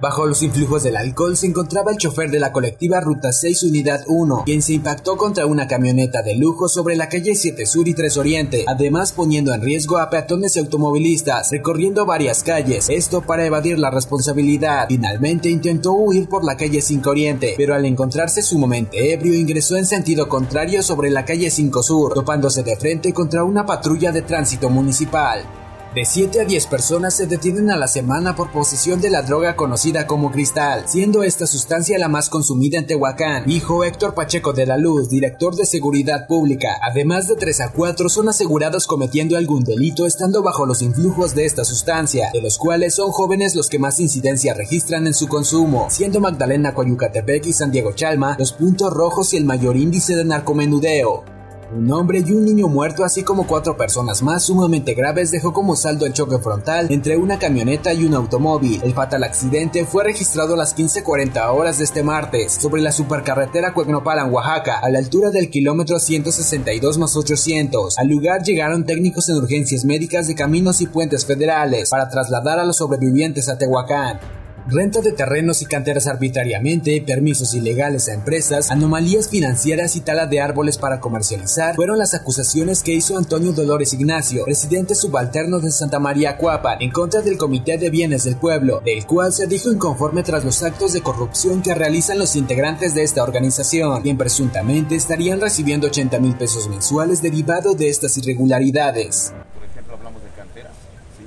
Bajo los influjos del alcohol se encontraba el chofer de la colectiva Ruta 6 Unidad 1, quien se impactó contra una camioneta de lujo sobre la calle 7 Sur y 3 Oriente, además poniendo en riesgo a peatones y automovilistas, recorriendo varias calles, esto para evadir la responsabilidad. Finalmente intentó huir por la calle 5 Oriente, pero al encontrarse sumamente ebrio ingresó en sentido contrario sobre la calle 5 Sur, topándose de frente contra una patrulla de tránsito municipal. De 7 a 10 personas se detienen a la semana por posesión de la droga conocida como cristal, siendo esta sustancia la más consumida en Tehuacán, dijo Héctor Pacheco de la Luz, director de Seguridad Pública. Además de 3 a 4 son asegurados cometiendo algún delito estando bajo los influjos de esta sustancia, de los cuales son jóvenes los que más incidencia registran en su consumo, siendo Magdalena Coyucatepec y San Diego Chalma los puntos rojos y el mayor índice de narcomenudeo. Un hombre y un niño muerto, así como cuatro personas más sumamente graves, dejó como saldo el choque frontal entre una camioneta y un automóvil. El fatal accidente fue registrado a las 15:40 horas de este martes sobre la supercarretera Cuegnopalan, Oaxaca, a la altura del kilómetro 162 más 800. Al lugar llegaron técnicos en urgencias médicas de caminos y puentes federales para trasladar a los sobrevivientes a Tehuacán renta de terrenos y canteras arbitrariamente, permisos ilegales a empresas, anomalías financieras y tala de árboles para comercializar fueron las acusaciones que hizo Antonio Dolores Ignacio, presidente subalterno de Santa María Cuapa, en contra del Comité de Bienes del Pueblo, del cual se dijo inconforme tras los actos de corrupción que realizan los integrantes de esta organización, quien presuntamente estarían recibiendo 80 mil pesos mensuales derivado de estas irregularidades. Por ejemplo, hablamos de cantera, ¿sí?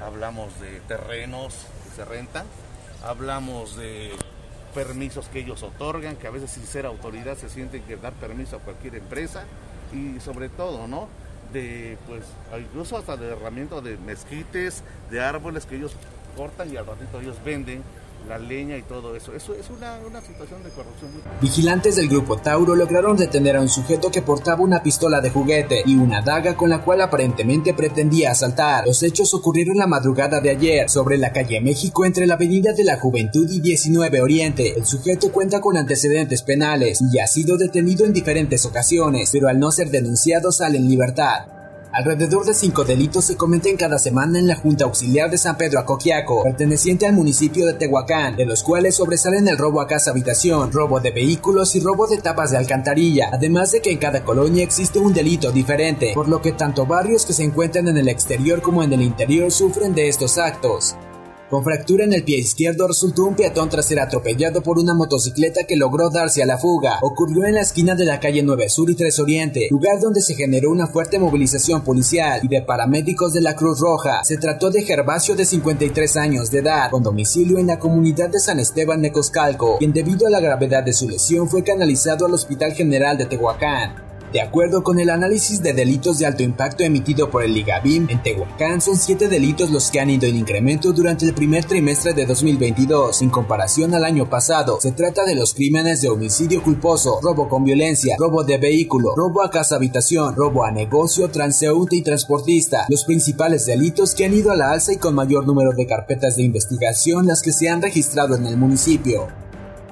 hablamos de terrenos rentan, hablamos de permisos que ellos otorgan, que a veces sin ser autoridad se sienten que dar permiso a cualquier empresa y sobre todo, ¿no? De, pues, incluso hasta de herramientas de mezquites, de árboles que ellos cortan y al ratito ellos venden la leña y todo eso. Eso es una, situación de corrupción. Vigilantes del grupo Tauro lograron detener a un sujeto que portaba una pistola de juguete y una daga con la cual aparentemente pretendía asaltar. Los hechos ocurrieron la madrugada de ayer sobre la calle México entre la Avenida de la Juventud y 19 Oriente. El sujeto cuenta con antecedentes penales y ha sido detenido en diferentes ocasiones, pero al no ser denunciado sale en libertad. Alrededor de cinco delitos se cometen cada semana en la Junta Auxiliar de San Pedro Acoquiaco, perteneciente al municipio de Tehuacán, de los cuales sobresalen el robo a casa habitación, robo de vehículos y robo de tapas de alcantarilla, además de que en cada colonia existe un delito diferente, por lo que tanto barrios que se encuentran en el exterior como en el interior sufren de estos actos. Con fractura en el pie izquierdo resultó un peatón tras ser atropellado por una motocicleta que logró darse a la fuga. Ocurrió en la esquina de la calle 9 Sur y 3 Oriente, lugar donde se generó una fuerte movilización policial y de paramédicos de la Cruz Roja. Se trató de Gervasio de 53 años de edad, con domicilio en la comunidad de San Esteban Necoscalco, quien debido a la gravedad de su lesión fue canalizado al Hospital General de Tehuacán. De acuerdo con el análisis de delitos de alto impacto emitido por el Ligabim, en Tehuacán son siete delitos los que han ido en incremento durante el primer trimestre de 2022, en comparación al año pasado. Se trata de los crímenes de homicidio culposo, robo con violencia, robo de vehículo, robo a casa habitación, robo a negocio, transeúnte y transportista, los principales delitos que han ido a la alza y con mayor número de carpetas de investigación las que se han registrado en el municipio.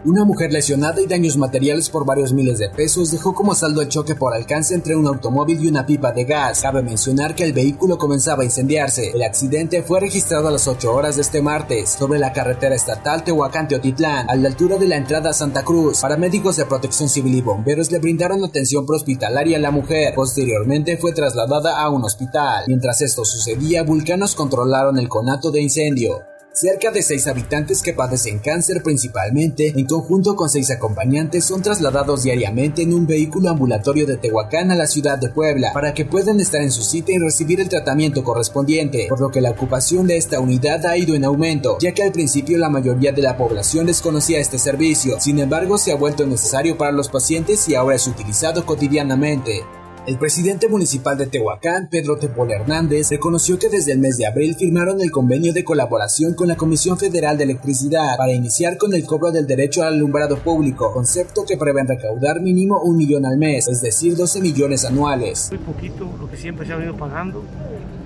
Una mujer lesionada y daños materiales por varios miles de pesos dejó como saldo el choque por alcance entre un automóvil y una pipa de gas. Cabe mencionar que el vehículo comenzaba a incendiarse. El accidente fue registrado a las 8 horas de este martes sobre la carretera estatal Tehuacán-Teotitlán, a la altura de la entrada a Santa Cruz. Paramédicos de protección civil y bomberos le brindaron atención prehospitalaria a la mujer. Posteriormente fue trasladada a un hospital. Mientras esto sucedía, vulcanos controlaron el conato de incendio. Cerca de seis habitantes que padecen cáncer principalmente, en conjunto con seis acompañantes, son trasladados diariamente en un vehículo ambulatorio de Tehuacán a la ciudad de Puebla para que puedan estar en su cita y recibir el tratamiento correspondiente, por lo que la ocupación de esta unidad ha ido en aumento, ya que al principio la mayoría de la población desconocía este servicio, sin embargo se ha vuelto necesario para los pacientes y ahora es utilizado cotidianamente. El presidente municipal de Tehuacán, Pedro Tepol Hernández, reconoció que desde el mes de abril firmaron el convenio de colaboración con la Comisión Federal de Electricidad para iniciar con el cobro del derecho al alumbrado público, concepto que prevén recaudar mínimo un millón al mes, es decir, 12 millones anuales. Muy poquito lo que siempre se ha venido pagando,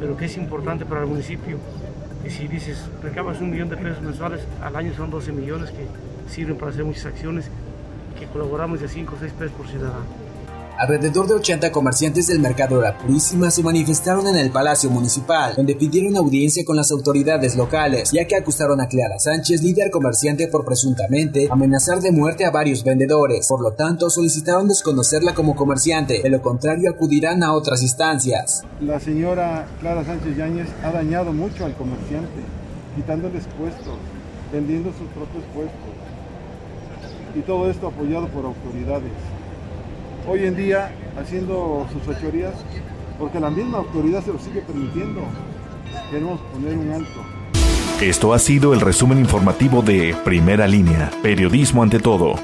pero que es importante para el municipio. Y si dices, recabas un millón de pesos mensuales, al año son 12 millones que sirven para hacer muchas acciones, que colaboramos de 5 o 6 pesos por ciudadano. Alrededor de 80 comerciantes del mercado La Purísima se manifestaron en el Palacio Municipal, donde pidieron audiencia con las autoridades locales, ya que acusaron a Clara Sánchez, líder comerciante, por presuntamente amenazar de muerte a varios vendedores. Por lo tanto, solicitaron desconocerla como comerciante, de lo contrario acudirán a otras instancias. La señora Clara Sánchez Yáñez ha dañado mucho al comerciante, quitándoles puestos, vendiendo sus propios puestos. Y todo esto apoyado por autoridades hoy en día haciendo sus fechorías porque la misma autoridad se lo sigue permitiendo. Queremos poner un alto. Esto ha sido el resumen informativo de Primera Línea, Periodismo ante todo.